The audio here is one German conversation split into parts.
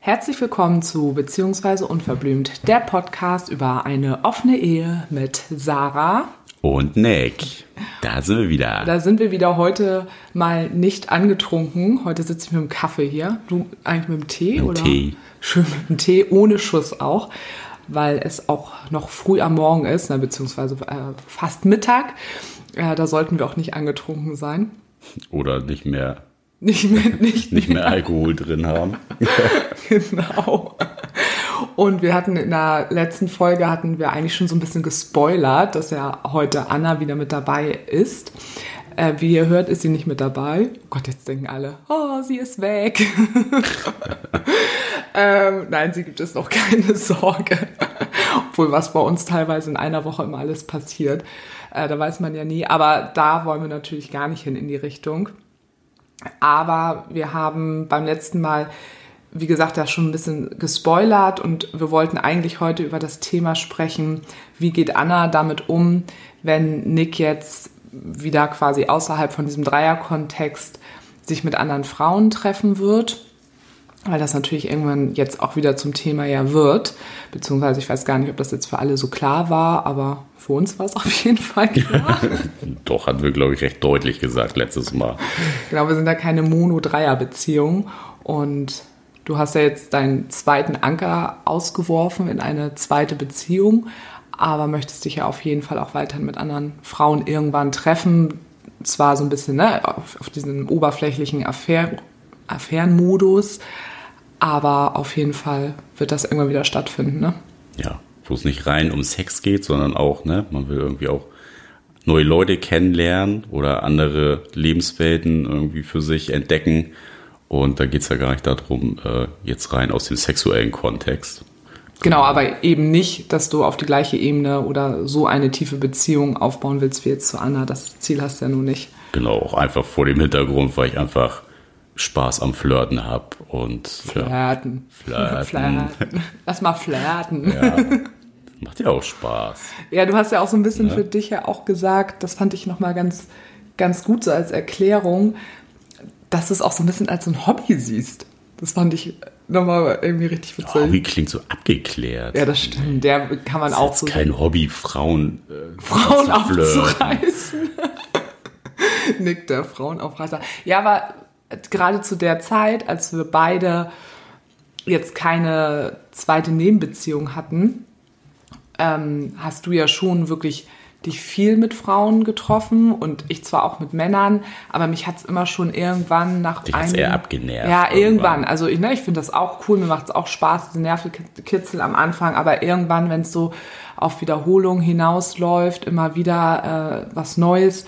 Herzlich willkommen zu Beziehungsweise Unverblümt, der Podcast über eine offene Ehe mit Sarah und Nick. Da sind wir wieder. Da sind wir wieder heute mal nicht angetrunken. Heute sitze ich mit dem Kaffee hier. Du eigentlich mit dem Tee mit oder? Tee. Schön mit dem Tee, ohne Schuss auch, weil es auch noch früh am Morgen ist, ne, beziehungsweise äh, fast Mittag. Äh, da sollten wir auch nicht angetrunken sein. Oder nicht mehr nicht mehr, nicht, nicht mehr Alkohol drin haben. genau. Und wir hatten in der letzten Folge hatten wir eigentlich schon so ein bisschen gespoilert, dass ja heute Anna wieder mit dabei ist. Äh, wie ihr hört, ist sie nicht mit dabei. Oh Gott, jetzt denken alle, oh, sie ist weg. ähm, nein, sie gibt es noch keine Sorge. Obwohl, was bei uns teilweise in einer Woche immer alles passiert, äh, da weiß man ja nie. Aber da wollen wir natürlich gar nicht hin in die Richtung. Aber wir haben beim letzten Mal, wie gesagt, ja schon ein bisschen gespoilert und wir wollten eigentlich heute über das Thema sprechen, wie geht Anna damit um, wenn Nick jetzt wieder quasi außerhalb von diesem Dreierkontext sich mit anderen Frauen treffen wird weil das natürlich irgendwann jetzt auch wieder zum Thema ja wird. Beziehungsweise ich weiß gar nicht, ob das jetzt für alle so klar war, aber für uns war es auf jeden Fall klar. Doch, hatten wir, glaube ich, recht deutlich gesagt letztes Mal. Genau, wir sind da keine Mono-Dreier-Beziehung und du hast ja jetzt deinen zweiten Anker ausgeworfen in eine zweite Beziehung, aber möchtest dich ja auf jeden Fall auch weiterhin mit anderen Frauen irgendwann treffen. Zwar so ein bisschen ne, auf, auf diesen oberflächlichen Affären, Affärenmodus, aber auf jeden Fall wird das irgendwann wieder stattfinden, ne? Ja, wo es nicht rein um Sex geht, sondern auch, ne, man will irgendwie auch neue Leute kennenlernen oder andere Lebenswelten irgendwie für sich entdecken. Und da geht es ja gar nicht darum, äh, jetzt rein aus dem sexuellen Kontext. Genau, aber eben nicht, dass du auf die gleiche Ebene oder so eine tiefe Beziehung aufbauen willst wie jetzt zu Anna. Das Ziel hast du ja nun nicht. Genau, auch einfach vor dem Hintergrund, weil ich einfach Spaß am Flirten habe und flirten. Ja, flirten. flirten. Lass mal flirten. Ja. Macht ja auch Spaß. Ja, du hast ja auch so ein bisschen ja. für dich ja auch gesagt, das fand ich nochmal ganz, ganz gut so als Erklärung, dass du es auch so ein bisschen als ein Hobby siehst. Das fand ich nochmal irgendwie richtig witzig. Hobby klingt so abgeklärt. Ja, das stimmt. Der kann man das auch so. kein Hobby, Frauen, äh, Frauen aufzureißen. Nick, der Frauenaufreißer. Ja, aber gerade zu der Zeit, als wir beide jetzt keine zweite Nebenbeziehung hatten, ähm, hast du ja schon wirklich dich viel mit Frauen getroffen und ich zwar auch mit Männern, aber mich hat es immer schon irgendwann nach Dich einem... eher abgenervt. Ja, irgendwann. irgendwann. Also ich, ne, ich finde das auch cool, mir macht es auch Spaß, diese Nervenkitzel am Anfang, aber irgendwann, wenn es so auf Wiederholung hinausläuft, immer wieder äh, was Neues,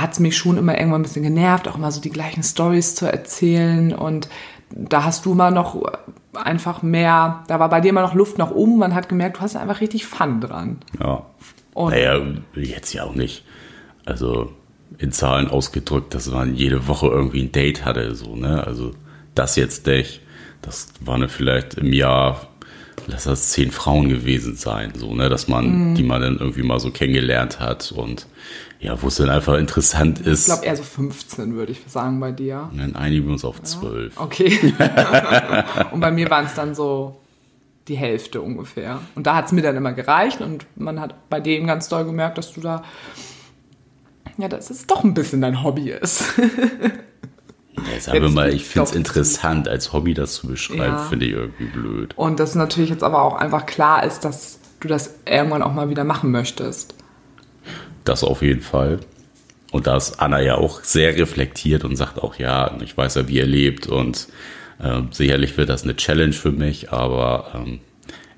hat es mich schon immer irgendwann ein bisschen genervt, auch immer so die gleichen Stories zu erzählen. Und da hast du mal noch einfach mehr, da war bei dir immer noch Luft nach oben. Man hat gemerkt, du hast einfach richtig Fun dran. Ja. Und naja, jetzt ja auch nicht. Also in Zahlen ausgedrückt, dass man jede Woche irgendwie ein Date hatte, so, ne? Also das jetzt nicht. Das waren vielleicht im Jahr, lass das zehn Frauen gewesen sein, so, ne? Dass man, mhm. die man dann irgendwie mal so kennengelernt hat und ja, wo es dann einfach interessant ist. Ich glaube eher so 15, würde ich sagen, bei dir. Dann einigen wir uns auf 12. Ja. Okay. und bei mir waren es dann so die Hälfte ungefähr. Und da hat es mir dann immer gereicht und man hat bei dem ganz doll gemerkt, dass du da, ja, dass es doch ein bisschen dein Hobby ist. Ja, sagen wir mal, ich finde es interessant, als Hobby das zu beschreiben, ja. finde ich irgendwie blöd. Und dass natürlich jetzt aber auch einfach klar ist, dass du das irgendwann auch mal wieder machen möchtest. Das auf jeden Fall. Und da ist Anna ja auch sehr reflektiert und sagt auch, ja, ich weiß ja, wie ihr lebt und äh, sicherlich wird das eine Challenge für mich, aber ähm,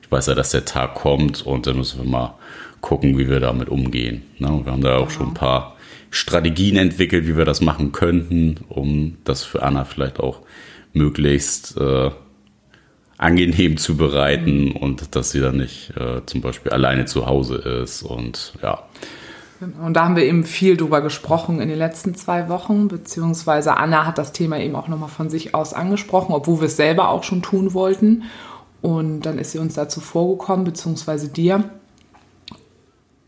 ich weiß ja, dass der Tag kommt und dann müssen wir mal gucken, wie wir damit umgehen. Ne? Wir haben da auch ja. schon ein paar Strategien entwickelt, wie wir das machen könnten, um das für Anna vielleicht auch möglichst äh, angenehm zu bereiten mhm. und dass sie dann nicht äh, zum Beispiel alleine zu Hause ist und ja. Und da haben wir eben viel drüber gesprochen in den letzten zwei Wochen, beziehungsweise Anna hat das Thema eben auch nochmal von sich aus angesprochen, obwohl wir es selber auch schon tun wollten. Und dann ist sie uns dazu vorgekommen, beziehungsweise dir.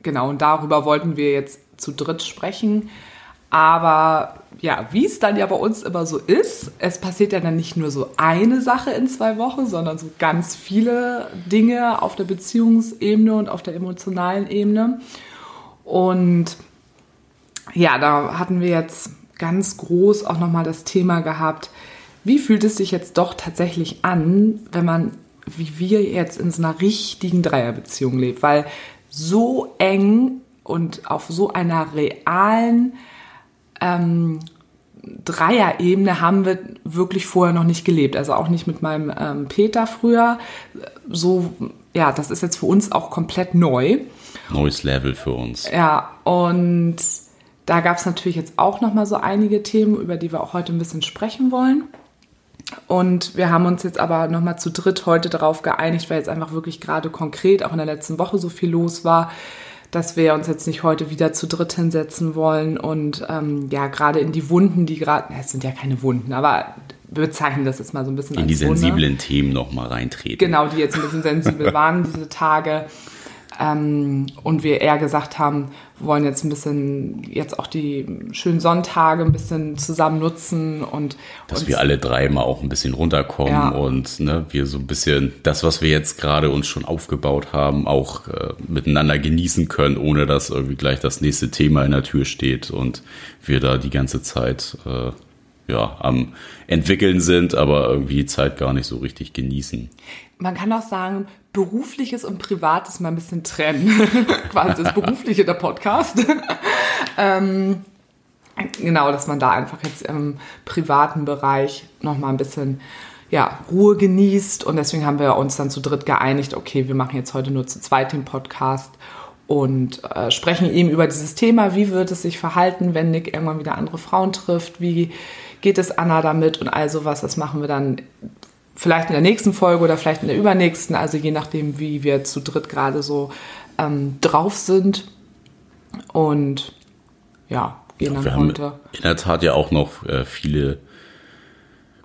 Genau, und darüber wollten wir jetzt zu dritt sprechen. Aber ja, wie es dann ja bei uns immer so ist, es passiert ja dann nicht nur so eine Sache in zwei Wochen, sondern so ganz viele Dinge auf der Beziehungsebene und auf der emotionalen Ebene. Und ja, da hatten wir jetzt ganz groß auch nochmal das Thema gehabt, wie fühlt es sich jetzt doch tatsächlich an, wenn man, wie wir jetzt in so einer richtigen Dreierbeziehung lebt, weil so eng und auf so einer realen ähm, Dreierebene haben wir wirklich vorher noch nicht gelebt. Also auch nicht mit meinem ähm, Peter früher. So, ja, das ist jetzt für uns auch komplett neu. Neues Level für uns. Ja, und da gab es natürlich jetzt auch noch mal so einige Themen, über die wir auch heute ein bisschen sprechen wollen. Und wir haben uns jetzt aber noch mal zu dritt heute darauf geeinigt, weil jetzt einfach wirklich gerade konkret auch in der letzten Woche so viel los war, dass wir uns jetzt nicht heute wieder zu dritt hinsetzen wollen und ähm, ja, gerade in die Wunden, die gerade, es sind ja keine Wunden, aber bezeichnen das jetzt mal so ein bisschen in die sensiblen Wunde. Themen nochmal reintreten. Genau, die jetzt ein bisschen sensibel waren diese Tage. Ähm, und wir eher gesagt haben, wir wollen jetzt ein bisschen, jetzt auch die schönen Sonntage ein bisschen zusammen nutzen und. Dass wir alle drei mal auch ein bisschen runterkommen ja. und ne, wir so ein bisschen das, was wir jetzt gerade uns schon aufgebaut haben, auch äh, miteinander genießen können, ohne dass irgendwie gleich das nächste Thema in der Tür steht und wir da die ganze Zeit äh, ja, am entwickeln sind, aber irgendwie die Zeit gar nicht so richtig genießen. Man kann auch sagen, berufliches und privates mal ein bisschen trennen. Quasi das berufliche der Podcast. ähm, genau, dass man da einfach jetzt im privaten Bereich noch mal ein bisschen ja, Ruhe genießt und deswegen haben wir uns dann zu dritt geeinigt, okay, wir machen jetzt heute nur zu zweit den Podcast und äh, sprechen eben über dieses Thema, wie wird es sich verhalten, wenn Nick irgendwann wieder andere Frauen trifft, wie geht es Anna damit und all sowas, das machen wir dann vielleicht in der nächsten Folge oder vielleicht in der übernächsten, also je nachdem, wie wir zu dritt gerade so ähm, drauf sind. Und ja, gehen dann wir heute. Haben in der Tat ja auch noch äh, viele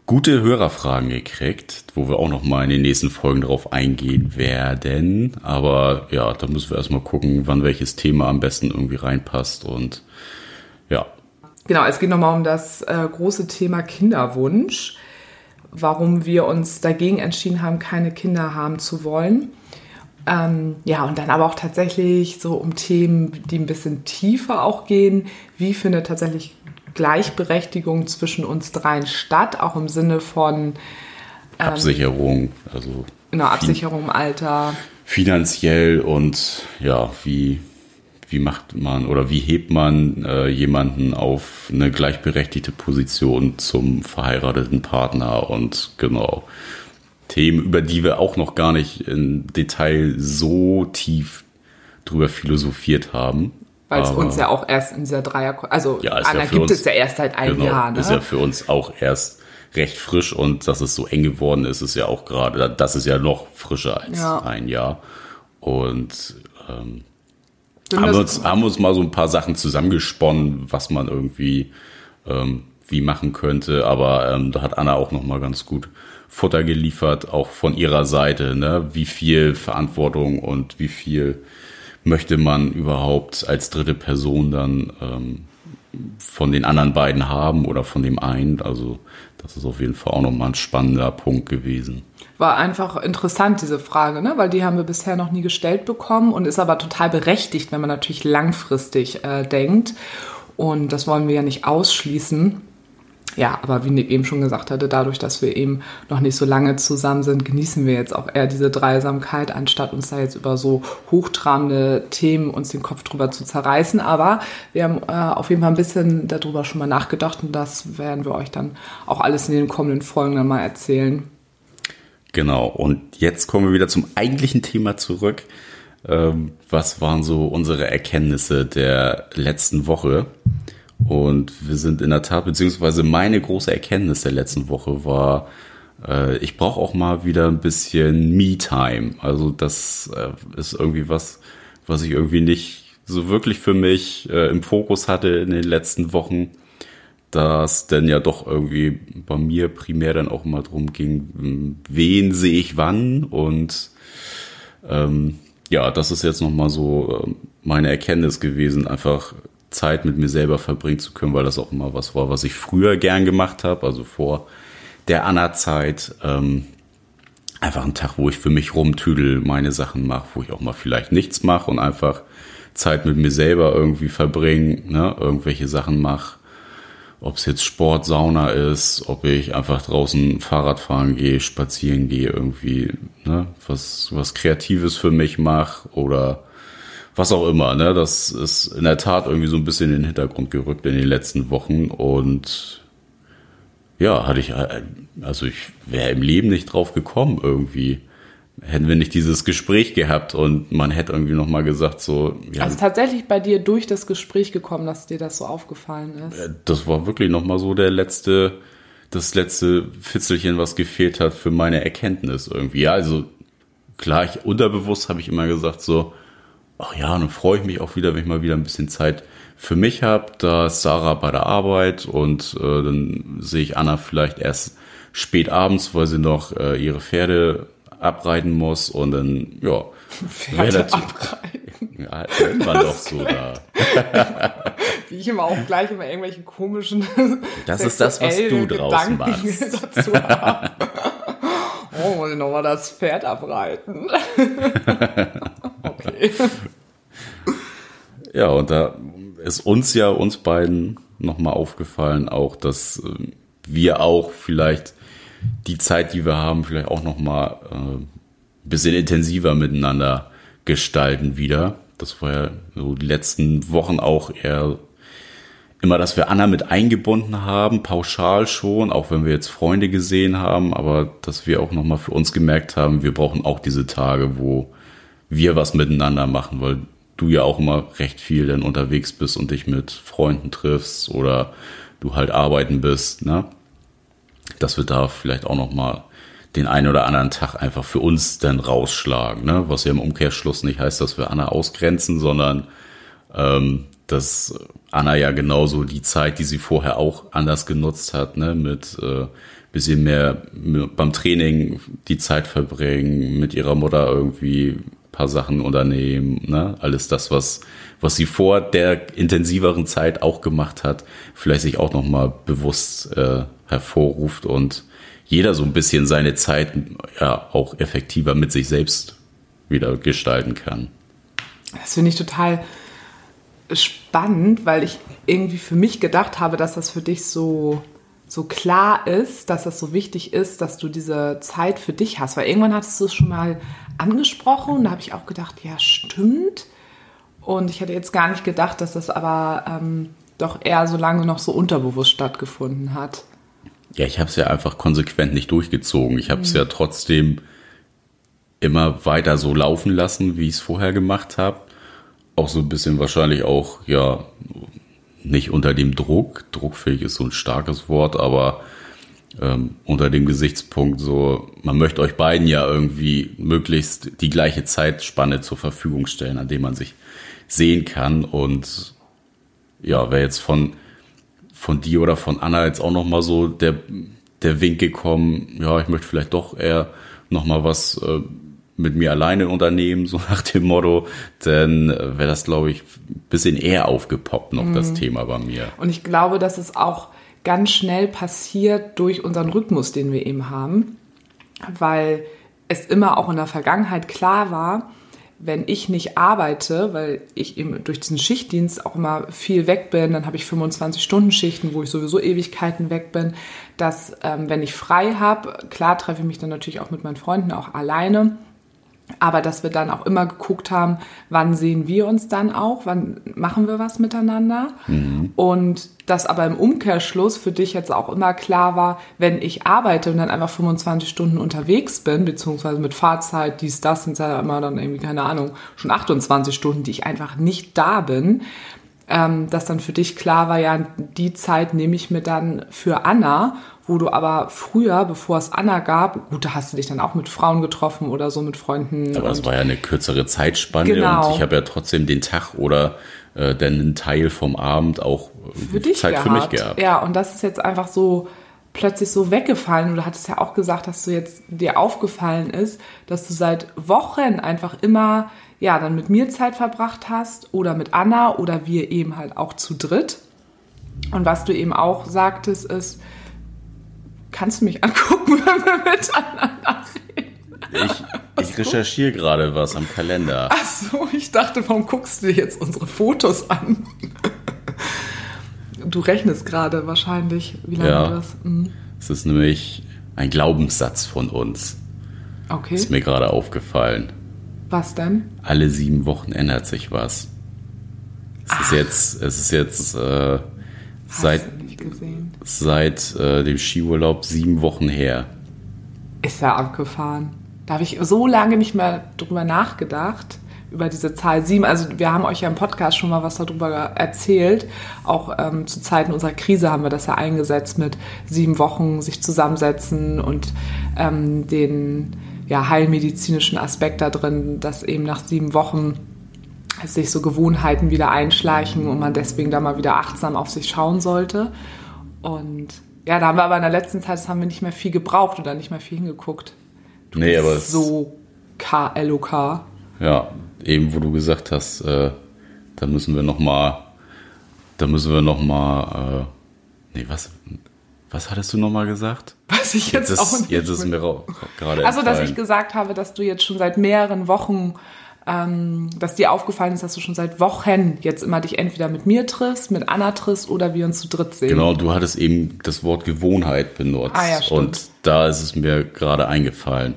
gute Hörerfragen gekriegt, wo wir auch noch mal in den nächsten Folgen drauf eingehen werden. Aber ja, da müssen wir erstmal gucken, wann welches Thema am besten irgendwie reinpasst und ja. Genau, es geht nochmal um das äh, große Thema Kinderwunsch warum wir uns dagegen entschieden haben, keine Kinder haben zu wollen. Ähm, ja, und dann aber auch tatsächlich so um Themen, die ein bisschen tiefer auch gehen. Wie findet tatsächlich Gleichberechtigung zwischen uns dreien statt, auch im Sinne von ähm, Absicherung, also genau, Absicherung im Alter. Finanziell und ja, wie wie macht man oder wie hebt man äh, jemanden auf eine gleichberechtigte Position zum verheirateten Partner und genau Themen, über die wir auch noch gar nicht im Detail so tief drüber philosophiert haben. Weil es uns ja auch erst in dieser Dreier, also ja, Anna ja gibt uns, es ja erst seit einem genau, Jahr. Ne? Ist ja für uns auch erst recht frisch und dass es so eng geworden ist, ist ja auch gerade, das ist ja noch frischer als ja. ein Jahr. Und ähm, haben wir, uns, haben uns mal so ein paar Sachen zusammengesponnen, was man irgendwie ähm, wie machen könnte. Aber ähm, da hat Anna auch noch mal ganz gut Futter geliefert, auch von ihrer Seite. Ne? Wie viel Verantwortung und wie viel möchte man überhaupt als dritte Person dann ähm, von den anderen beiden haben oder von dem einen? Also das ist auf jeden Fall auch noch mal ein spannender Punkt gewesen war einfach interessant, diese Frage, ne? weil die haben wir bisher noch nie gestellt bekommen und ist aber total berechtigt, wenn man natürlich langfristig äh, denkt. Und das wollen wir ja nicht ausschließen. Ja, aber wie Nick eben schon gesagt hatte, dadurch, dass wir eben noch nicht so lange zusammen sind, genießen wir jetzt auch eher diese Dreisamkeit, anstatt uns da jetzt über so hochtrabende Themen uns den Kopf drüber zu zerreißen. Aber wir haben äh, auf jeden Fall ein bisschen darüber schon mal nachgedacht und das werden wir euch dann auch alles in den kommenden Folgen dann mal erzählen. Genau, und jetzt kommen wir wieder zum eigentlichen Thema zurück. Ähm, was waren so unsere Erkenntnisse der letzten Woche? Und wir sind in der Tat, beziehungsweise meine große Erkenntnis der letzten Woche war, äh, ich brauche auch mal wieder ein bisschen Me-Time. Also das äh, ist irgendwie was, was ich irgendwie nicht so wirklich für mich äh, im Fokus hatte in den letzten Wochen dass denn ja doch irgendwie bei mir primär dann auch immer drum ging, wen sehe ich wann und ähm, ja, das ist jetzt nochmal so äh, meine Erkenntnis gewesen, einfach Zeit mit mir selber verbringen zu können, weil das auch immer was war, was ich früher gern gemacht habe, also vor der Anna-Zeit. Ähm, einfach ein Tag, wo ich für mich rumtüdel, meine Sachen mache, wo ich auch mal vielleicht nichts mache und einfach Zeit mit mir selber irgendwie verbringe, ne, irgendwelche Sachen mache. Ob es jetzt Sport, Sauna ist, ob ich einfach draußen Fahrrad fahren gehe, spazieren gehe, irgendwie, ne, was, was Kreatives für mich mache oder was auch immer, ne, das ist in der Tat irgendwie so ein bisschen in den Hintergrund gerückt in den letzten Wochen und ja, hatte ich, also ich wäre im Leben nicht drauf gekommen irgendwie. Hätten wir nicht dieses Gespräch gehabt und man hätte irgendwie noch mal gesagt so ja, also tatsächlich bei dir durch das Gespräch gekommen dass dir das so aufgefallen ist? Äh, das war wirklich noch mal so der letzte das letzte Fitzelchen was gefehlt hat für meine Erkenntnis irgendwie. Ja also klar ich unterbewusst habe ich immer gesagt so ach ja dann freue ich mich auch wieder wenn ich mal wieder ein bisschen Zeit für mich habe da ist Sarah bei der Arbeit und äh, dann sehe ich Anna vielleicht erst spät abends weil sie noch äh, ihre Pferde abreiten muss und dann, ja, relativ. Abreiten. Ja, man doch so da. Wie ich immer auch gleich immer irgendwelche komischen. Das ist das, was du draußen machst. Dazu oh, muss ich nochmal das Pferd abreiten. Ja, und da ist uns ja, uns beiden nochmal aufgefallen, auch, dass äh, wir auch vielleicht die Zeit, die wir haben, vielleicht auch noch mal äh, ein bisschen intensiver miteinander gestalten wieder. Das war ja so die letzten Wochen auch eher immer, dass wir Anna mit eingebunden haben, pauschal schon, auch wenn wir jetzt Freunde gesehen haben, aber dass wir auch noch mal für uns gemerkt haben, wir brauchen auch diese Tage, wo wir was miteinander machen, weil du ja auch immer recht viel dann unterwegs bist und dich mit Freunden triffst oder du halt arbeiten bist, ne? dass wir da vielleicht auch noch mal den einen oder anderen Tag einfach für uns dann rausschlagen, ne? was ja im Umkehrschluss nicht heißt, dass wir Anna ausgrenzen, sondern ähm, dass Anna ja genauso die Zeit, die sie vorher auch anders genutzt hat, ne? mit äh, bisschen mehr beim Training die Zeit verbringen, mit ihrer Mutter irgendwie paar Sachen unternehmen, ne? alles das, was, was sie vor der intensiveren Zeit auch gemacht hat, vielleicht sich auch nochmal bewusst äh, hervorruft und jeder so ein bisschen seine Zeit ja auch effektiver mit sich selbst wieder gestalten kann. Das finde ich total spannend, weil ich irgendwie für mich gedacht habe, dass das für dich so, so klar ist, dass das so wichtig ist, dass du diese Zeit für dich hast. Weil irgendwann hattest du es schon mal angesprochen und da habe ich auch gedacht, ja, stimmt. Und ich hätte jetzt gar nicht gedacht, dass das aber ähm, doch eher so lange noch so unterbewusst stattgefunden hat. Ja, ich habe es ja einfach konsequent nicht durchgezogen. Ich habe es mhm. ja trotzdem immer weiter so laufen lassen, wie ich es vorher gemacht habe. Auch so ein bisschen wahrscheinlich auch, ja, nicht unter dem Druck. Druckfähig ist so ein starkes Wort, aber ähm, unter dem Gesichtspunkt so, man möchte euch beiden ja irgendwie möglichst die gleiche Zeitspanne zur Verfügung stellen, an dem man sich sehen kann. Und ja, wer jetzt von von dir oder von Anna jetzt auch noch mal so der, der Wink gekommen, ja, ich möchte vielleicht doch eher noch mal was äh, mit mir alleine unternehmen, so nach dem Motto, dann wäre das, glaube ich, ein bisschen eher aufgepoppt noch, mhm. das Thema bei mir. Und ich glaube, dass es auch ganz schnell passiert durch unseren Rhythmus, den wir eben haben, weil es immer auch in der Vergangenheit klar war, wenn ich nicht arbeite, weil ich eben durch diesen Schichtdienst auch immer viel weg bin, dann habe ich 25-Stunden-Schichten, wo ich sowieso Ewigkeiten weg bin, dass ähm, wenn ich frei habe, klar treffe ich mich dann natürlich auch mit meinen Freunden auch alleine, aber dass wir dann auch immer geguckt haben, wann sehen wir uns dann auch, wann machen wir was miteinander. Mhm. Und dass aber im Umkehrschluss für dich jetzt auch immer klar war, wenn ich arbeite und dann einfach 25 Stunden unterwegs bin, beziehungsweise mit Fahrzeit, dies, das, sind ja immer dann irgendwie, keine Ahnung, schon 28 Stunden, die ich einfach nicht da bin, ähm, dass dann für dich klar war, ja, die Zeit nehme ich mir dann für Anna wo du aber früher, bevor es Anna gab, gut, da hast du dich dann auch mit Frauen getroffen oder so mit Freunden. Aber es war ja eine kürzere Zeitspanne genau. und ich habe ja trotzdem den Tag oder äh, dann einen Teil vom Abend auch für dich Zeit gehabt. für mich gehabt. Ja, und das ist jetzt einfach so plötzlich so weggefallen. Du hattest ja auch gesagt, dass du jetzt dir aufgefallen ist, dass du seit Wochen einfach immer ja dann mit mir Zeit verbracht hast oder mit Anna oder wir eben halt auch zu dritt. Und was du eben auch sagtest, ist, kannst du mich angucken, wenn wir miteinander reden? Ich, ich recherchiere gerade was am Kalender. Ach so, ich dachte, warum guckst du dir jetzt unsere Fotos an? Du rechnest gerade wahrscheinlich, wie lange Ja. das. Mhm. Es ist nämlich ein Glaubenssatz von uns. Okay. Ist mir gerade aufgefallen. Was denn? Alle sieben Wochen ändert sich was. Es ist jetzt, es ist jetzt äh, seit, nicht gesehen. seit äh, dem Skiurlaub sieben Wochen her. Ist ja abgefahren. Da habe ich so lange nicht mehr drüber nachgedacht, über diese Zahl sieben. Also wir haben euch ja im Podcast schon mal was darüber erzählt. Auch ähm, zu Zeiten unserer Krise haben wir das ja eingesetzt mit sieben Wochen sich zusammensetzen und ähm, den ja, heilmedizinischen Aspekt da drin, dass eben nach sieben Wochen sich so Gewohnheiten wieder einschleichen und man deswegen da mal wieder achtsam auf sich schauen sollte. Und ja, da haben wir aber in der letzten Zeit, das haben wir nicht mehr viel gebraucht oder nicht mehr viel hingeguckt. Nee, aber so KLOK. ja, eben wo du gesagt hast, äh, da müssen wir noch mal, da müssen wir noch mal, äh, nee, was, was hattest du noch mal gesagt? Was ich jetzt, Jetzt auch ist, nicht. jetzt ist mir gerade also, dass ich gesagt habe, dass du jetzt schon seit mehreren Wochen, ähm, dass dir aufgefallen ist, dass du schon seit Wochen jetzt immer dich entweder mit mir triffst, mit Anna triffst oder wir uns zu dritt sehen. Genau, du hattest eben das Wort Gewohnheit benutzt. Ah, ja, stimmt. Und da ist es mir gerade eingefallen,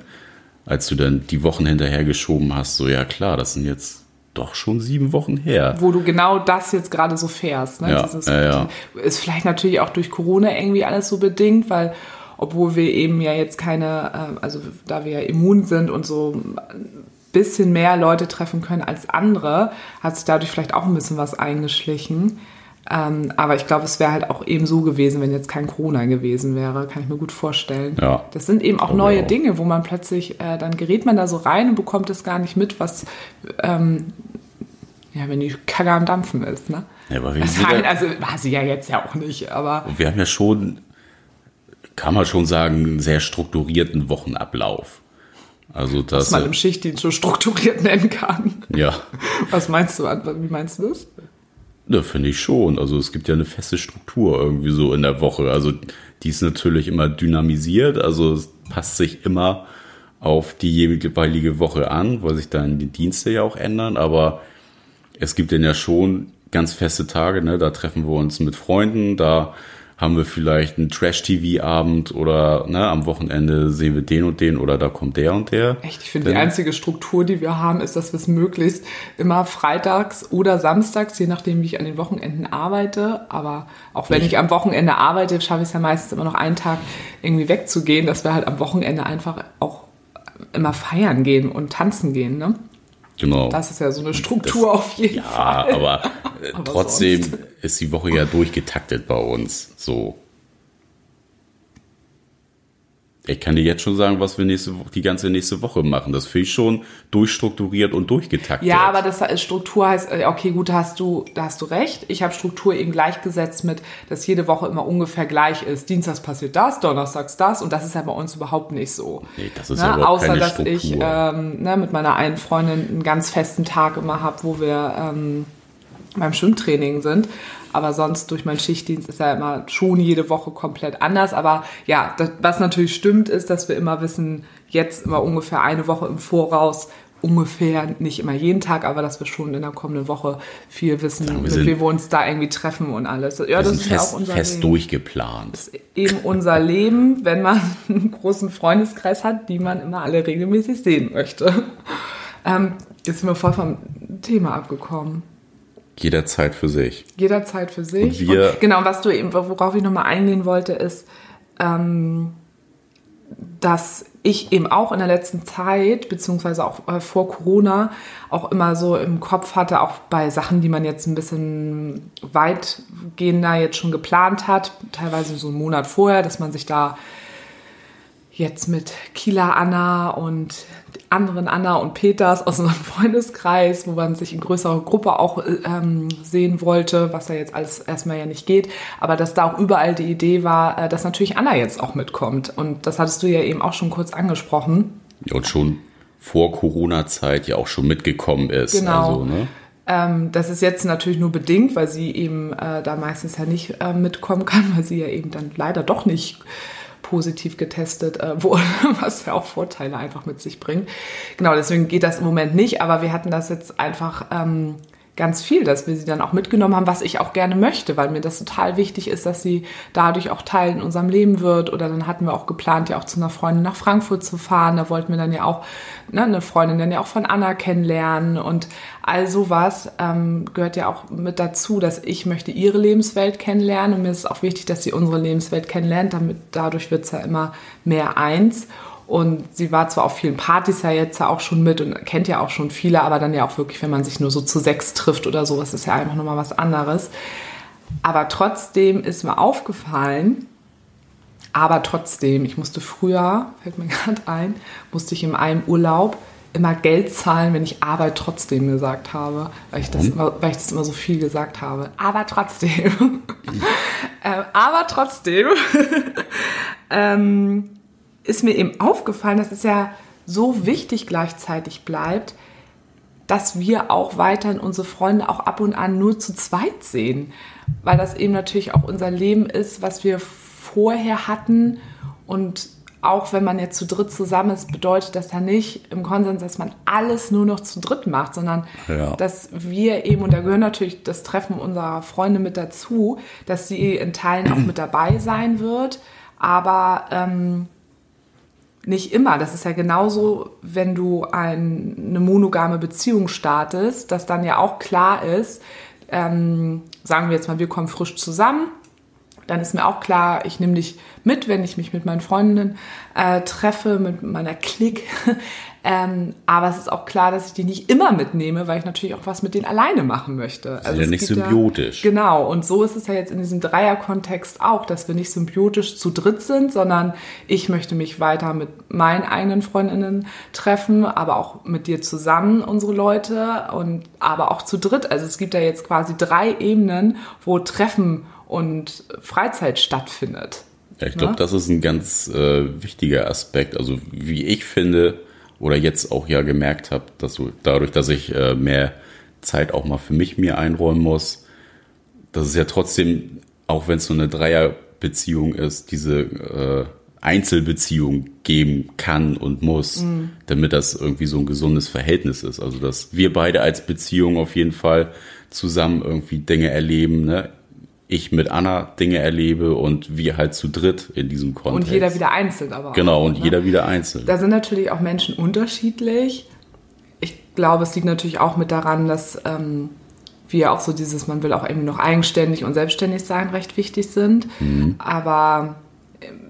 als du dann die Wochen hinterhergeschoben hast, so ja klar, das sind jetzt doch schon sieben Wochen her. wo du genau das jetzt gerade so fährst. Ne? Ja, Dieses, ja, ja. Ist vielleicht natürlich auch durch Corona irgendwie alles so bedingt, weil obwohl wir eben ja jetzt keine, äh, also da wir ja immun sind und so bisschen mehr Leute treffen können als andere, hat sich dadurch vielleicht auch ein bisschen was eingeschlichen. Ähm, aber ich glaube, es wäre halt auch eben so gewesen, wenn jetzt kein Corona gewesen wäre, kann ich mir gut vorstellen. Ja. Das sind eben auch neue. Dinge, wo man plötzlich, äh, dann gerät man da so rein und bekommt es gar nicht mit, was ähm, ja, wenn die Kacke am Dampfen ist, ne? Ja, aber wir, heißt, ja, also war sie ja jetzt ja auch nicht, aber wir haben ja schon, kann man schon sagen, einen sehr strukturierten Wochenablauf. Also was das, man im Schichtdienst so strukturiert nennen kann. ja, Was meinst du, wie meinst du das? ne, finde ich schon. Also es gibt ja eine feste Struktur irgendwie so in der Woche. Also die ist natürlich immer dynamisiert, also es passt sich immer auf die jeweilige Woche an, weil sich dann die Dienste ja auch ändern, aber es gibt dann ja schon ganz feste Tage, ne? Da treffen wir uns mit Freunden, da haben wir vielleicht einen Trash-TV-Abend oder ne, am Wochenende sehen wir den und den oder da kommt der und der. Echt, ich finde, die einzige Struktur, die wir haben, ist, dass wir es möglichst immer freitags oder samstags, je nachdem, wie ich an den Wochenenden arbeite. Aber auch wenn Ich- ich am Wochenende arbeite, schaffe ich es ja meistens immer noch einen Tag irgendwie wegzugehen, dass wir halt am Wochenende einfach auch immer feiern gehen und tanzen gehen. Ne? Genau. Das ist ja so eine Struktur auf jeden ja, Fall. aber, äh, Aber trotzdem sonst. ist die Woche ja durchgetaktet bei uns. So. Ich kann dir jetzt schon sagen, was wir nächste Woche, die ganze nächste Woche machen. Das finde ich schon durchstrukturiert und durchgetaktet. Ja, aber das Struktur heißt, äh, okay, gut, da hast du, da hast du recht. Ich habe Struktur eben gleichgesetzt mit, dass jede Woche immer ungefähr gleich ist. Dienstags passiert das, Donnerstags das und das ist ja bei uns überhaupt nicht so. Nee, das ist Ne? ja überhaupt Außer keine dass Struktur. ich ähm, ne, mit meiner einen Freundin einen ganz festen Tag immer habe, wo wir ähm, beim Schwimmtraining sind. Aber sonst durch meinen Schichtdienst ist ja immer schon jede Woche komplett anders. Aber ja, das, was natürlich stimmt, ist, dass wir immer wissen, jetzt immer ungefähr eine Woche im Voraus, ungefähr, nicht immer jeden Tag, aber dass wir schon in der kommenden Woche viel wissen, wir sind- wem wir uns da irgendwie treffen und alles. Ja, wir das ist ja fest, auch unser fest Ding. durchgeplant. eben unser Leben, wenn man einen großen Freundeskreis hat, die man immer alle regelmäßig sehen möchte. Ähm, jetzt sind wir voll vom Thema abgekommen. Jederzeit für sich. Jederzeit für sich. Und wir- genau, was du eben, worauf ich nochmal eingehen wollte, ist, ähm, dass ich eben auch in der letzten Zeit, beziehungsweise auch äh, vor Corona, auch immer so im Kopf hatte, auch bei Sachen, die man jetzt ein bisschen weitgehender jetzt schon geplant hat, teilweise so einen Monat vorher, dass man sich da jetzt mit Kila Anna und anderen Anna und Peters aus unserem Freundeskreis, wo man sich in größerer Gruppe auch ähm, sehen wollte, was ja jetzt alles erstmal ja nicht geht, aber dass da auch überall die Idee war, äh, dass natürlich Anna jetzt auch mitkommt. Und das hattest du ja eben auch schon kurz angesprochen. Und schon vor Corona-Zeit ja auch schon mitgekommen ist. Genau. Also, ne? Ähm, das ist jetzt natürlich nur bedingt, weil sie eben äh, da meistens ja nicht äh, mitkommen kann, weil sie ja eben dann leider doch nicht positiv getestet äh, wurde, was ja auch Vorteile einfach mit sich bringt. Genau, deswegen geht das im Moment nicht, aber wir hatten das jetzt einfach ähm, ganz viel, dass wir sie dann auch mitgenommen haben, was ich auch gerne möchte, weil mir das total wichtig ist, dass sie dadurch auch Teil in unserem Leben wird. Oder dann hatten wir auch geplant, ja auch zu einer Freundin nach Frankfurt zu fahren. Da wollten wir dann ja auch ne, eine Freundin dann ja auch von Anna kennenlernen und all sowas ähm, gehört ja auch mit dazu, dass ich möchte ihre Lebenswelt kennenlernen und mir ist auch wichtig, dass sie unsere Lebenswelt kennenlernt. Damit dadurch wird es ja immer mehr eins. Und sie war zwar auf vielen Partys ja jetzt auch schon mit und kennt ja auch schon viele, aber dann ja auch wirklich, wenn man sich nur so zu sechs trifft oder sowas, ist ja einfach nochmal was anderes. Aber trotzdem ist mir aufgefallen, aber trotzdem, ich musste früher, fällt mir gerade ein, musste ich in einem Urlaub immer Geld zahlen, wenn ich Arbeit trotzdem gesagt habe, weil ich das immer, weil ich das immer so viel gesagt habe. Aber trotzdem. äh, aber trotzdem. ähm, ist mir eben aufgefallen, dass es ja so wichtig gleichzeitig bleibt, dass wir auch weiterhin unsere Freunde auch ab und an nur zu zweit sehen, weil das eben natürlich auch unser Leben ist, was wir vorher hatten. Und auch wenn man jetzt zu dritt zusammen ist, bedeutet das ja nicht im Konsens, dass man alles nur noch zu dritt macht, sondern ja. dass wir eben, und da gehört natürlich das Treffen unserer Freunde mit dazu, dass sie in Teilen auch mit dabei sein wird, aber ähm, nicht immer. Das ist ja genauso, wenn du ein, eine monogame Beziehung startest, dass dann ja auch klar ist, ähm, sagen wir jetzt mal, wir kommen frisch zusammen, dann ist mir auch klar, ich nehme dich mit, wenn ich mich mit meinen Freundinnen äh, treffe, mit meiner Clique. Ähm, aber es ist auch klar, dass ich die nicht immer mitnehme, weil ich natürlich auch was mit denen alleine machen möchte. Also ist ja nicht symbiotisch. Ja, genau. Und so ist es ja jetzt in diesem Dreier-Kontext auch, dass wir nicht symbiotisch zu dritt sind, sondern ich möchte mich weiter mit meinen eigenen Freundinnen treffen, aber auch mit dir zusammen, unsere Leute, und aber auch zu dritt. Also es gibt ja jetzt quasi drei Ebenen, wo Treffen und Freizeit stattfindet. Ja, ich glaube, ne? das ist ein ganz äh, wichtiger Aspekt. Also wie ich finde, oder jetzt auch ja gemerkt habe, dass so, dadurch, dass ich äh, mehr Zeit auch mal für mich mir einräumen muss, dass es ja trotzdem, auch wenn es so eine Dreierbeziehung ist, diese äh, Einzelbeziehung geben kann und muss, mhm. damit das irgendwie so ein gesundes Verhältnis ist. Also dass wir beide als Beziehung auf jeden Fall zusammen irgendwie Dinge erleben, ne? Ich mit Anna Dinge erlebe und wir halt zu dritt in diesem Kontext. Und jeder wieder einzeln aber. Genau, auch, und ne? jeder wieder einzeln. Da sind natürlich auch Menschen unterschiedlich. Ich glaube, es liegt natürlich auch mit daran, dass ähm, wir auch so dieses, man will auch irgendwie noch eigenständig und selbstständig sein, recht wichtig sind. Mhm. Aber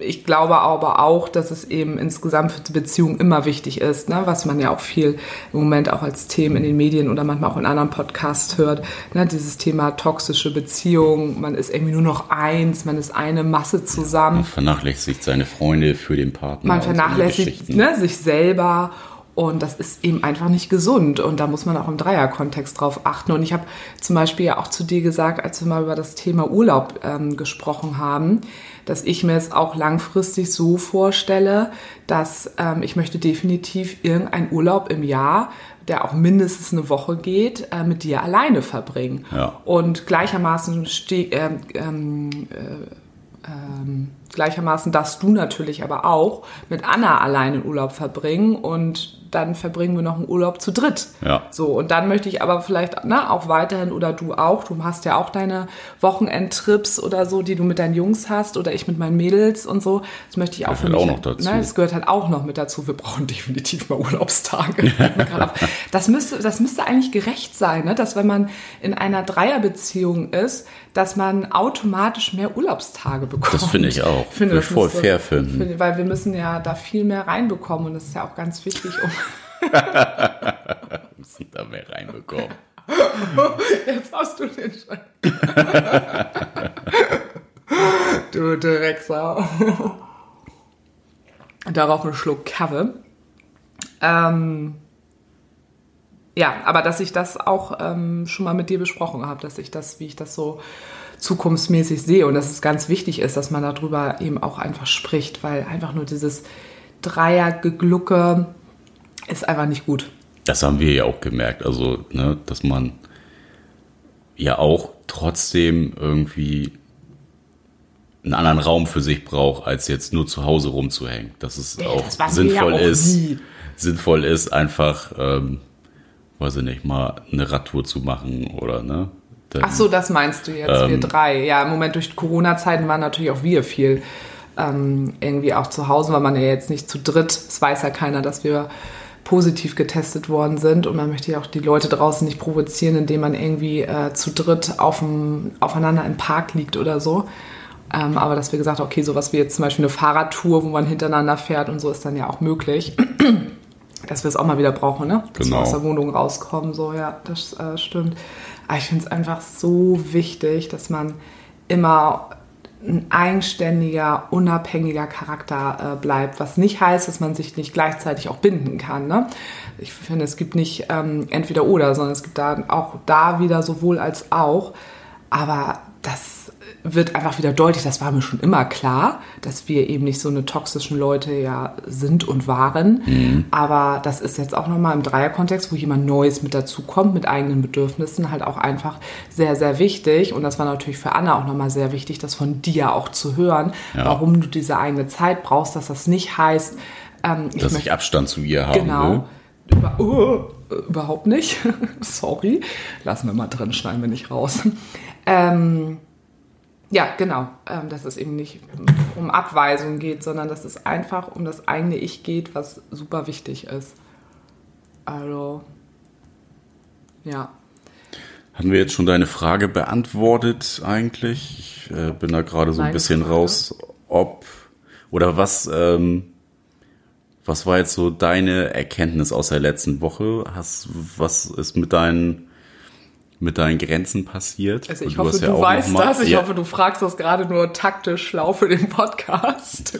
ich glaube aber auch, dass es eben insgesamt für die Beziehung immer wichtig ist, ne? was man ja auch viel im Moment auch als Themen in den Medien oder manchmal auch in anderen Podcasts hört, ne? dieses Thema toxische Beziehung, man ist irgendwie nur noch eins, man ist eine Masse zusammen. Man vernachlässigt seine Freunde für den Partner. Man vernachlässigt ne, sich selber und das ist eben einfach nicht gesund. Und da muss man auch im Dreierkontext drauf achten. Und ich habe zum Beispiel ja auch zu dir gesagt, als wir mal über das Thema Urlaub ähm, gesprochen haben, dass ich mir es auch langfristig so vorstelle, dass ähm, ich möchte definitiv irgendeinen Urlaub im Jahr, der auch mindestens eine Woche geht, äh, mit dir alleine verbringen. Ja. Und gleichermaßen stehe ähm, ähm, äh, ähm, gleichermaßen darfst du natürlich aber auch mit Anna alleine Urlaub verbringen und dann verbringen wir noch einen Urlaub zu dritt. Ja. So, und dann möchte ich aber vielleicht na, ne, auch weiterhin oder du auch, du hast ja auch deine Wochenendtrips oder so, die du mit deinen Jungs hast oder ich mit meinen Mädels und so. Das möchte ich auch das für mich. Auch noch dazu. Ne, das gehört halt auch noch mit dazu. Wir brauchen definitiv mal Urlaubstage. das müsste, das müsste eigentlich gerecht sein, ne? dass wenn man in einer Dreierbeziehung ist, dass man automatisch mehr Urlaubstage bekommt. Das finde ich auch. Finde ich voll fair finden. Finde, weil wir müssen ja da viel mehr reinbekommen und das ist ja auch ganz wichtig, um müssen da mehr reinbekommen. Jetzt hast du den schon. du Drecksau. Darauf einen Schluck Kaffee. Ähm, ja, aber dass ich das auch ähm, schon mal mit dir besprochen habe, dass ich das, wie ich das so zukunftsmäßig sehe und dass es ganz wichtig ist, dass man darüber eben auch einfach spricht, weil einfach nur dieses Dreiergeglucke ist einfach nicht gut. Das haben wir ja auch gemerkt, also ne, dass man ja auch trotzdem irgendwie einen anderen Raum für sich braucht, als jetzt nur zu Hause rumzuhängen. Dass es Nee, auch das wir sinnvoll ja auch ist, nie. sinnvoll ist, einfach, ähm, weiß ich nicht, mal eine Radtour zu machen oder ne? Dann- Ach so, das meinst du jetzt, wir Ähm. drei. Ja, im Moment durch Corona-Zeiten waren natürlich auch wir viel ähm, irgendwie auch zu Hause, weil man ja jetzt nicht zu dritt, es weiß ja keiner, dass wir positiv getestet worden sind und man möchte ja auch die Leute draußen nicht provozieren, indem man irgendwie äh, zu dritt auf dem, aufeinander im Park liegt oder so. Ähm, aber dass wir gesagt haben, okay, sowas wie jetzt zum Beispiel eine Fahrradtour, wo man hintereinander fährt und so ist dann ja auch möglich. dass wir es auch mal wieder brauchen, ne? Dass Genau. wir aus der Wohnung rauskommen, so, ja, das äh, stimmt. Aber ich finde es einfach so wichtig, dass man immer ein eigenständiger, unabhängiger Charakter äh, bleibt, was nicht heißt, dass man sich nicht gleichzeitig auch binden kann. Ne? Ich finde, es gibt nicht ähm, entweder oder, sondern es gibt da auch da wieder sowohl als auch. Aber das wird einfach wieder deutlich, das war mir schon immer klar, dass wir eben nicht so eine toxischen Leute ja sind und waren. Aber das ist jetzt auch nochmal im Dreierkontext, wo jemand Neues mit dazu kommt, mit eigenen Bedürfnissen, halt auch einfach sehr, sehr wichtig. Und das war natürlich für Anna auch nochmal sehr wichtig, das von dir auch zu hören, Ja. warum du diese eigene Zeit brauchst, dass das nicht heißt, ähm, ich dass möchte ich Abstand zu ihr haben Genau. will. Über, oh, überhaupt nicht. Sorry. Lassen wir mal drin, schneiden wir nicht raus. Ähm, ja, genau. Ähm, dass es eben nicht um Abweisung geht, sondern dass es einfach um das eigene Ich geht, was super wichtig ist. Also, ja. Hatten wir jetzt schon deine Frage beantwortet eigentlich? Ich äh, bin da gerade so ein Meine bisschen Frage? raus, ob oder was, ähm, was war jetzt so deine Erkenntnis aus der letzten Woche? Hast, was ist mit deinen, mit deinen Grenzen passiert? Also ich hoffe, hast ja du weißt mal- das. Ich ja, hoffe, du fragst das gerade nur taktisch schlau für den Podcast.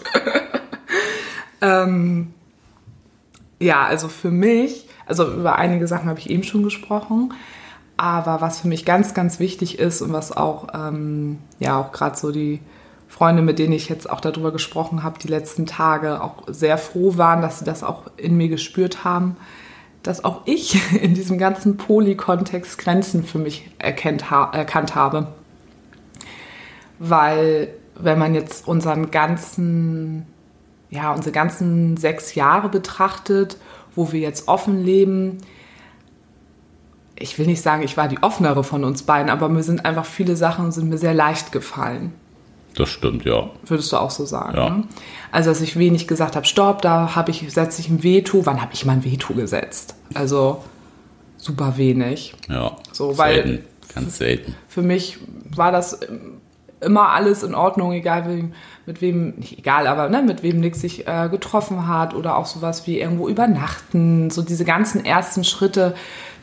ähm, ja, also für mich, also über einige Sachen habe ich eben schon gesprochen, aber was für mich ganz, ganz wichtig ist und was auch, ähm, ja, auch gerade so die Freunde, mit denen ich jetzt auch darüber gesprochen habe, die letzten Tage auch sehr froh waren, dass sie das auch in mir gespürt haben, dass auch ich in diesem ganzen Poly-Kontext Grenzen für mich erkennt, ha erkannt habe. Weil wenn man jetzt unseren ganzen, ja, unsere ganzen sechs Jahre betrachtet, wo wir jetzt offen leben, ich will nicht sagen, ich war die offenere von uns beiden, aber mir sind einfach viele Sachen sind mir sehr leicht gefallen. Das stimmt, ja. Würdest du auch so sagen? Ja. Ne? Also, dass ich wenig gesagt habe, stopp, da habe ich, setze ich ein Veto. Wann habe ich mal ein Veto gesetzt? Also, super wenig. Ja. So, weil- selten, ganz selten. Für mich war das immer alles in Ordnung, egal wem, mit wem, nicht egal, aber ne, mit wem Nick sich äh, getroffen hat oder auch sowas wie irgendwo übernachten. So diese ganzen ersten Schritte,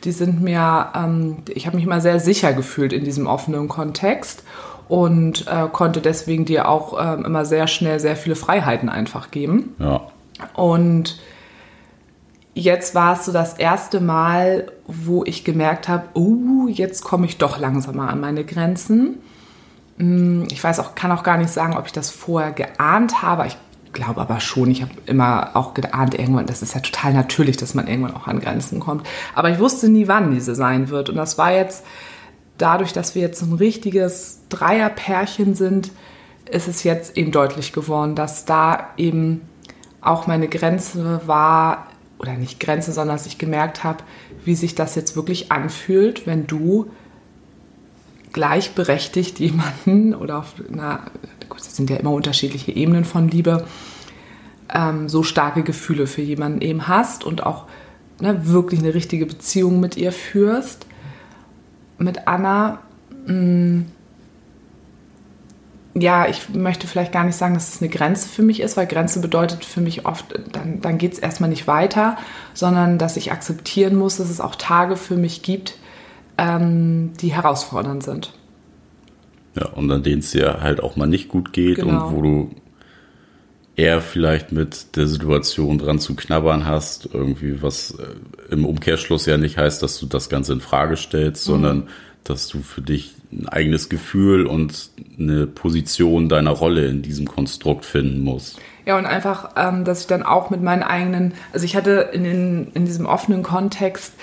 die sind mir, ähm, ich habe mich immer sehr sicher gefühlt in diesem offenen Kontext und äh, konnte deswegen dir auch ähm, immer sehr schnell sehr viele Freiheiten einfach geben. Ja. Und jetzt war es so das erste Mal, wo ich gemerkt habe, oh, jetzt komme ich doch langsamer an meine Grenzen. Hm, Ich weiß auch, kann auch gar nicht sagen, ob ich das vorher geahnt habe. Ich glaube aber schon. Ich habe immer auch geahnt, irgendwann, das ist ja total natürlich, dass man irgendwann auch an Grenzen kommt. Aber ich wusste nie, wann diese sein wird. Und das war jetzt dadurch, dass wir jetzt ein richtiges Dreierpärchen sind, ist es jetzt eben deutlich geworden, dass da eben auch meine Grenze war, oder nicht Grenze, sondern dass ich gemerkt habe, wie sich das jetzt wirklich anfühlt, wenn du gleichberechtigt jemanden oder auf einer, gut, das sind ja immer unterschiedliche Ebenen von Liebe, ähm, so starke Gefühle für jemanden eben hast und auch ne, wirklich eine richtige Beziehung mit ihr führst. Mit Anna, mh, ja, ich möchte vielleicht gar nicht sagen, dass es eine Grenze für mich ist, weil Grenze bedeutet für mich oft, dann, dann geht es erstmal nicht weiter, sondern dass ich akzeptieren muss, dass es auch Tage für mich gibt, ähm, die herausfordernd sind. Ja, und an denen es dir halt auch mal nicht gut geht Genau. und wo du eher vielleicht mit der Situation dran zu knabbern hast, irgendwie was äh, im Umkehrschluss ja nicht heißt, dass du das Ganze in Frage stellst, mhm. sondern dass du für dich ein eigenes Gefühl und eine Position deiner Rolle in diesem Konstrukt finden musst. Ja, und einfach, ähm, dass ich dann auch mit meinen eigenen, also ich hatte in, den, in diesem offenen Kontext,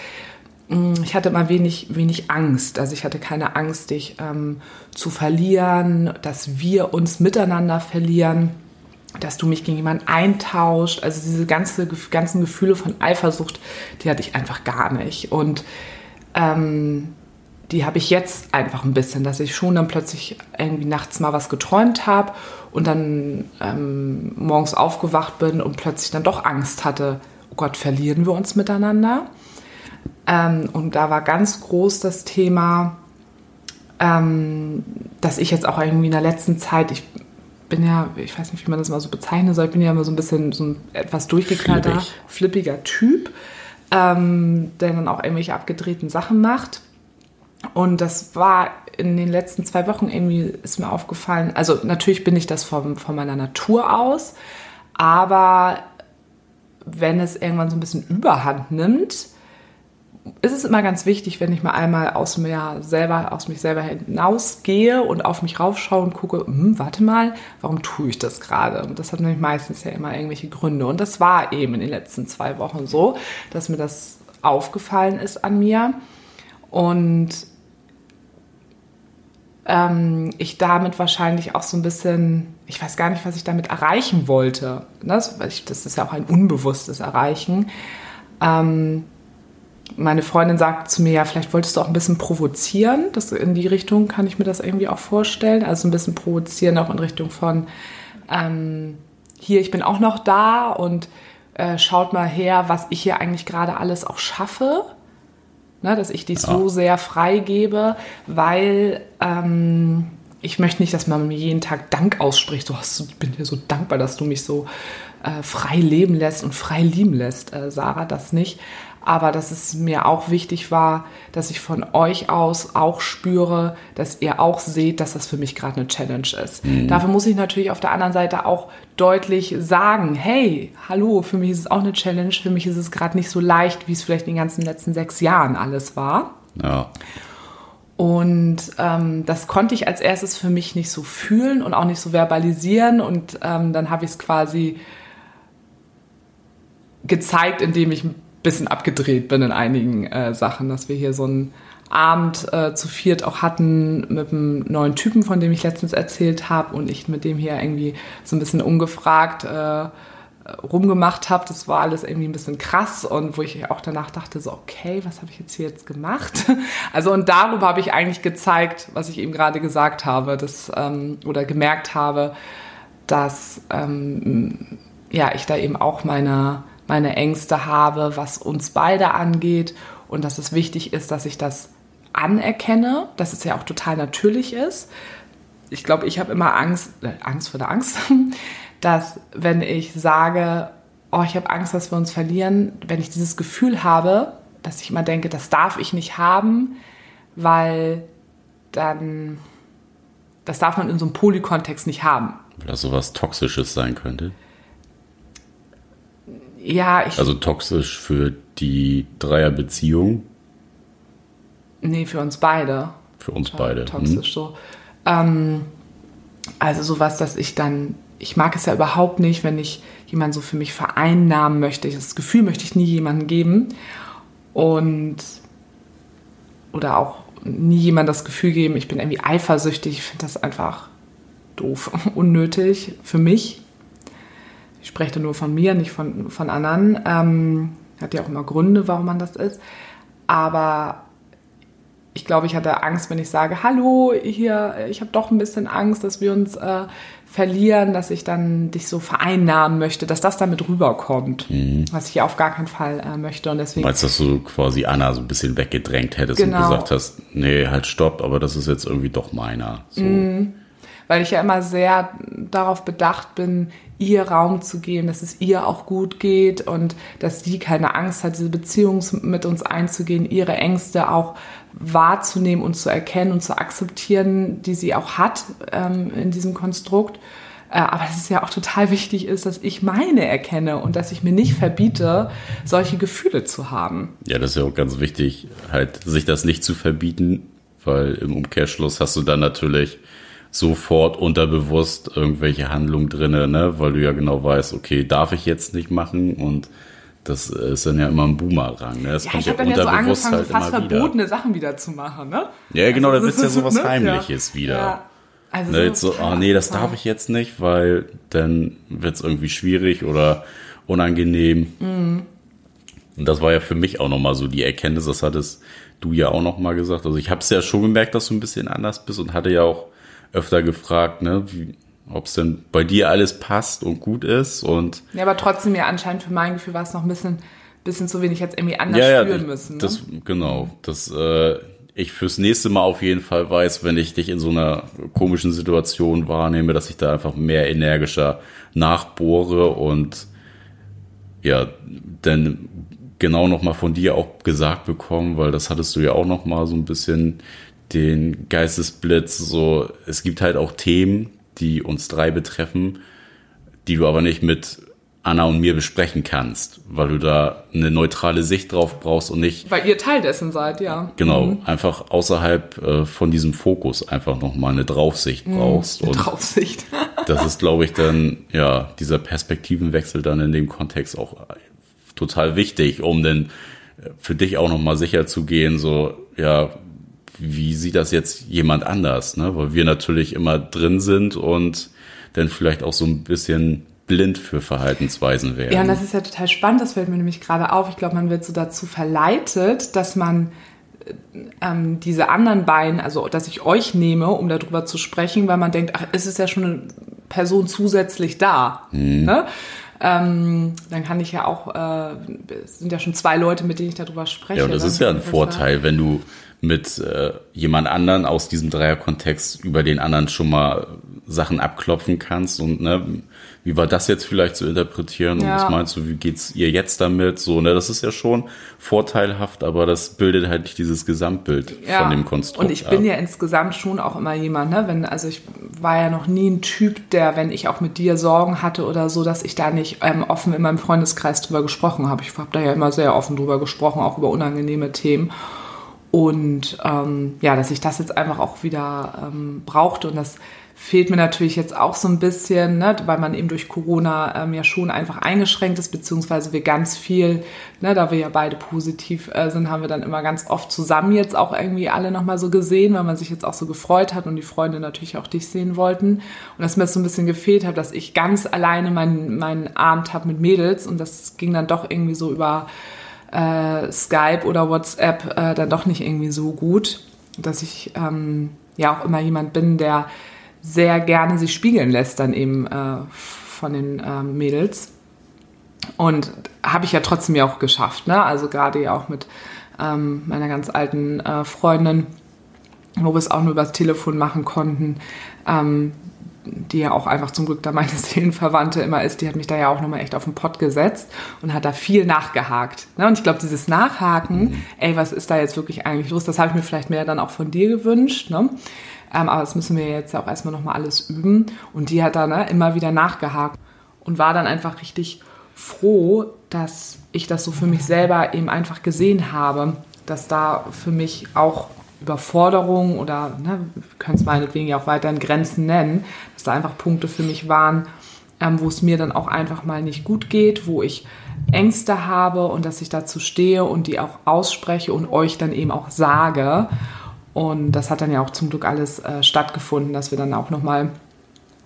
mh, mm, ich hatte mal wenig, wenig Angst. Also ich hatte keine Angst, dich ähm, zu verlieren, dass wir uns miteinander verlieren dass du mich gegen jemanden eintauscht. Also diese ganze, ganzen Gefühle von Eifersucht, die hatte ich einfach gar nicht. Und ähm, die habe ich jetzt einfach ein bisschen, dass ich schon dann plötzlich irgendwie nachts mal was geträumt habe und dann ähm, morgens aufgewacht bin und plötzlich dann doch Angst hatte, oh Gott, verlieren wir uns miteinander? Ähm, und da war ganz groß das Thema, ähm, dass ich jetzt auch irgendwie in der letzten Zeit, ich bin ja, ich weiß nicht, wie man das mal so bezeichnen soll, ich bin ja immer so ein bisschen so ein etwas durchgeknallter, Flippig. flippiger Typ, ähm, der dann auch irgendwelche abgedrehten Sachen macht. Und das war in den letzten zwei Wochen irgendwie, ist mir aufgefallen, also natürlich bin ich das vom, von meiner Natur aus, aber wenn es irgendwann so ein bisschen Überhand nimmt, ist es immer ganz wichtig, wenn ich mal einmal aus mir selber, aus mich selber hinausgehe und auf mich raufschaue und gucke, hm, warte mal, warum tue ich das gerade? Und das hat nämlich meistens ja immer irgendwelche Gründe. Und das war eben in den letzten zwei Wochen so, dass mir das aufgefallen ist an mir. Und ähm, ich damit wahrscheinlich auch so ein bisschen, ich weiß gar nicht, was ich damit erreichen wollte. Das, das ist ja auch ein unbewusstes Erreichen. Ähm, meine Freundin sagt zu mir, ja, vielleicht wolltest du auch ein bisschen provozieren. Das in die Richtung kann ich mir das irgendwie auch vorstellen. Also ein bisschen provozieren auch in Richtung von, ähm, hier, ich bin auch noch da und äh, schaut mal her, was ich hier eigentlich gerade alles auch schaffe. Ne, dass ich dich ja. so sehr freigebe, weil ähm, ich möchte nicht, dass man mir jeden Tag Dank ausspricht. So, ich bin dir so dankbar, dass du mich so äh, frei leben lässt und frei lieben lässt, äh, Sarah, das nicht aber dass es mir auch wichtig war, dass ich von euch aus auch spüre, dass ihr auch seht, dass das für mich gerade eine Challenge ist. Mhm. Dafür muss ich natürlich auf der anderen Seite auch deutlich sagen, hey, hallo, für mich ist es auch eine Challenge, für mich ist es gerade nicht so leicht, wie es vielleicht in den ganzen letzten sechs Jahren alles war. Ja. Und ähm, das konnte ich als erstes für mich nicht so fühlen und auch nicht so verbalisieren. Und ähm, dann habe ich es quasi gezeigt, indem ich bisschen abgedreht bin in einigen äh, Sachen, dass wir hier so einen Abend äh, zu viert auch hatten mit einem neuen Typen, von dem ich letztens erzählt habe und ich mit dem hier irgendwie so ein bisschen ungefragt äh, rumgemacht habe. Das war alles irgendwie ein bisschen krass und wo ich auch danach dachte, so, okay, was habe ich jetzt hier jetzt gemacht? Also und darüber habe ich eigentlich gezeigt, was ich eben gerade gesagt habe, dass, ähm, oder gemerkt habe, dass ähm, ja, ich da eben auch meine meine Ängste habe, was uns beide angeht und dass es wichtig ist, dass ich das anerkenne, dass es ja auch total natürlich ist. Ich glaube, ich habe immer Angst, äh, Angst vor der Angst, dass wenn ich sage, oh, ich habe Angst, dass wir uns verlieren, wenn ich dieses Gefühl habe, dass ich immer denke, das darf ich nicht haben, weil dann, das darf man in so einem Polykontext nicht haben. Weil das sowas Toxisches sein könnte ja, ich. Also toxisch für die Dreierbeziehung? Nee, für uns beide. Für uns beide. Toxisch hm. so. Ähm, also sowas, dass ich dann, ich mag es ja überhaupt nicht, wenn ich jemanden so für mich vereinnahmen möchte. Das Gefühl möchte ich nie jemandem geben. Und oder auch nie jemand das Gefühl geben, ich bin irgendwie eifersüchtig. Ich finde das einfach doof, unnötig für mich ich spreche da nur von mir, nicht von, von anderen. Ähm, hat ja auch immer Gründe, warum man das ist. Aber ich glaube, ich hatte Angst, wenn ich sage, hallo, hier, ich habe doch ein bisschen Angst, dass wir uns äh, verlieren, dass ich dann dich so vereinnahmen möchte, dass das damit rüberkommt, mhm. was ich auf gar keinen Fall äh, möchte. Und deswegen. Meinst dass du quasi Anna so ein bisschen weggedrängt hättest genau. und gesagt hast, nee, halt stopp, aber das ist jetzt irgendwie doch meiner. So. Mhm weil ich ja immer sehr darauf bedacht bin, ihr Raum zu geben, dass es ihr auch gut geht und dass sie keine Angst hat, diese Beziehung mit uns einzugehen, ihre Ängste auch wahrzunehmen und zu erkennen und zu akzeptieren, die sie auch hat ähm, in diesem Konstrukt. Äh, aber es ja auch total wichtig ist, dass ich meine erkenne und dass ich mir nicht verbiete, solche Gefühle zu haben. Ja, das ist ja auch ganz wichtig, halt sich das nicht zu verbieten, weil im Umkehrschluss hast du dann natürlich sofort unterbewusst irgendwelche Handlungen drinne, ne, weil du ja genau weißt, okay, darf ich jetzt nicht machen und das ist dann ja immer ein Boomerang. Ne? Das ja, ich habe dann ja so angefangen, halt so fast verbotene wieder. Sachen wieder zu machen. Ne? Ja, genau, also, da wird ja sowas ne? Heimliches ja. wieder. Ja. Also ne, jetzt so, oh nee, das darf ich jetzt nicht, weil dann wird es irgendwie schwierig oder unangenehm. Mhm. Und das war ja für mich auch nochmal so die Erkenntnis, das hattest du ja auch nochmal gesagt. Also ich habe es ja schon gemerkt, dass du ein bisschen anders bist und hatte ja auch öfter gefragt, ne, ob es denn bei dir alles passt und gut ist und ja, aber trotzdem ja anscheinend für mein Gefühl war es noch ein bisschen, bisschen zu wenig jetzt irgendwie anders ja, spüren ja, müssen. Ne? Das, genau, das äh, ich fürs nächste Mal auf jeden Fall weiß, wenn ich dich in so einer komischen Situation wahrnehme, dass ich da einfach mehr energischer nachbohre und ja, dann genau nochmal von dir auch gesagt bekommen, weil das hattest du ja auch nochmal so ein bisschen den Geistesblitz, so, es gibt halt auch Themen, die uns drei betreffen, die du aber nicht mit Anna und mir besprechen kannst, weil du da eine neutrale Sicht drauf brauchst und nicht. Weil ihr Teil dessen seid, ja. Genau, mhm. einfach außerhalb äh, von diesem Fokus einfach nochmal eine Draufsicht mhm, brauchst. Mhm, eine und Draufsicht. das ist, glaube ich, dann, ja, dieser Perspektivenwechsel dann in dem Kontext auch total wichtig, um dann für dich auch nochmal sicher zu gehen, so, ja, wie sieht das jetzt jemand anders, ne? Weil wir natürlich immer drin sind und dann vielleicht auch so ein bisschen blind für Verhaltensweisen werden. Ja, und das ist ja total spannend, das fällt mir nämlich gerade auf. Ich glaube, man wird so dazu verleitet, dass man ähm, diese anderen beiden, also dass ich euch nehme, um darüber zu sprechen, weil man denkt, ach, es ist ja schon eine Person zusätzlich da. Mhm. Ne? Ähm, dann kann ich ja auch, äh, sind ja schon zwei Leute, mit denen ich darüber spreche. Ja, und das ist ja ein Vorteil, wenn du mit äh, jemand anderen aus diesem Dreierkontext über den anderen schon mal Sachen abklopfen kannst und ne, wie war das jetzt vielleicht zu interpretieren ja. und was meinst du, wie geht's ihr jetzt damit? So, ne, das ist ja schon vorteilhaft, aber das bildet halt nicht dieses Gesamtbild ja. von dem Konstrukt. Und ich bin ja insgesamt schon auch immer jemand, ne, wenn, also ich war ja noch nie ein Typ, der, wenn ich auch mit dir Sorgen hatte oder so, dass ich da nicht ähm, offen in meinem Freundeskreis drüber gesprochen habe. Ich habe da ja immer sehr offen drüber gesprochen, auch über unangenehme Themen. Und ähm, ja, dass ich das jetzt einfach auch wieder ähm, brauchte und das fehlt mir natürlich jetzt auch so ein bisschen, ne, weil man eben durch Corona ähm, ja schon einfach eingeschränkt ist, beziehungsweise wir ganz viel, ne, da wir ja beide positiv äh, sind, haben wir dann immer ganz oft zusammen jetzt auch irgendwie alle nochmal so gesehen, weil man sich jetzt auch so gefreut hat und die Freunde natürlich auch dich sehen wollten. Und dass mir das so ein bisschen gefehlt hat, dass ich ganz alleine meinen, meinen Abend habe mit Mädels und das ging dann doch irgendwie so über äh, Skype oder WhatsApp äh, dann doch nicht irgendwie so gut, dass ich ähm, ja auch immer jemand bin, der sehr gerne sich spiegeln lässt dann eben äh, von den äh, Mädels. Und habe ich ja trotzdem ja auch geschafft, ne? Also gerade ja auch mit ähm, meiner ganz alten äh, Freundin, wo wir es auch nur übers Telefon machen konnten, ähm, die ja auch einfach zum Glück da meine Seelenverwandte immer ist, die hat mich da ja auch nochmal echt auf den Pott gesetzt und hat da viel nachgehakt. Ne? Und ich glaube, dieses Nachhaken, mhm. ey, was ist da jetzt wirklich eigentlich los, das habe ich mir vielleicht mehr dann auch von dir gewünscht. Ne? Ähm, aber das müssen wir jetzt auch erstmal nochmal alles üben. Und die hat da ne, immer wieder nachgehakt und war dann einfach richtig froh, dass ich das so für mich selber eben einfach gesehen habe, dass da für mich auch Überforderung oder ne, können es meinetwegen ja auch weiterhin Grenzen nennen, dass da einfach Punkte für mich waren, ähm, wo es mir dann auch einfach mal nicht gut geht, wo ich Ängste habe und dass ich dazu stehe und die auch ausspreche und euch dann eben auch sage. Und das hat dann ja auch zum Glück alles äh, stattgefunden, dass wir dann auch nochmal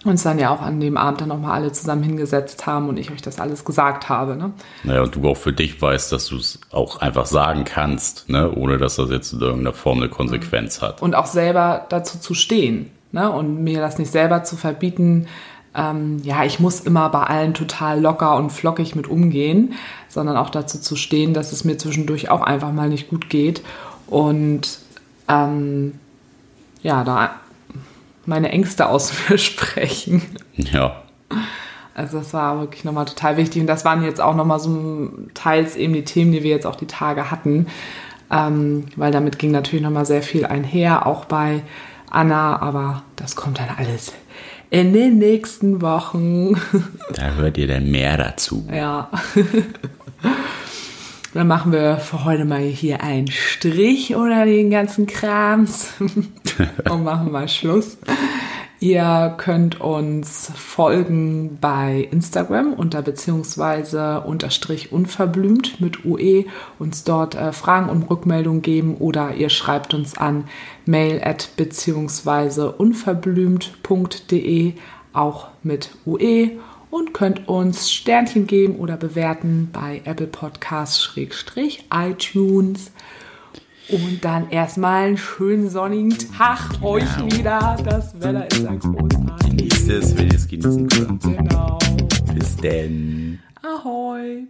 uns dann ja auch an dem Abend dann nochmal alle zusammen hingesetzt haben und ich euch das alles gesagt habe. Ne? Naja, und du auch für dich weißt, dass du es auch einfach sagen kannst, ne? ohne dass das jetzt in irgendeiner Form eine Konsequenz hat. Und auch selber dazu zu stehen ne? und mir das nicht selber zu verbieten, ähm, ja, ich muss immer bei allen total locker und flockig mit umgehen, sondern auch dazu zu stehen, dass es mir zwischendurch auch einfach mal nicht gut geht und ähm, ja, da meine Ängste aus mir sprechen. Ja. Also das war wirklich nochmal total wichtig und das waren jetzt auch nochmal so teils eben die Themen, die wir jetzt auch die Tage hatten, ähm, weil damit ging natürlich nochmal sehr viel einher, auch bei Anna, aber das kommt dann alles in den nächsten Wochen. Da hört ihr dann mehr dazu. Ja. Dann machen wir für heute mal hier einen Strich oder den ganzen Krams und machen mal Schluss. Ihr könnt uns folgen bei Instagram unter beziehungsweise unterstrich unverblümt mit UE, uns dort äh, Fragen und Rückmeldungen geben oder ihr schreibt uns an mail at beziehungsweise unverblümt.de auch mit UE und könnt uns Sternchen geben oder bewerten bei Apple Podcasts Schrägstrich iTunes. Und dann erstmal einen schönen sonnigen Tag euch wieder. Das Wetter ist ja großartig. Genießt es, wenn ihr es genießen könnt. Genau. Bis denn. Ahoi.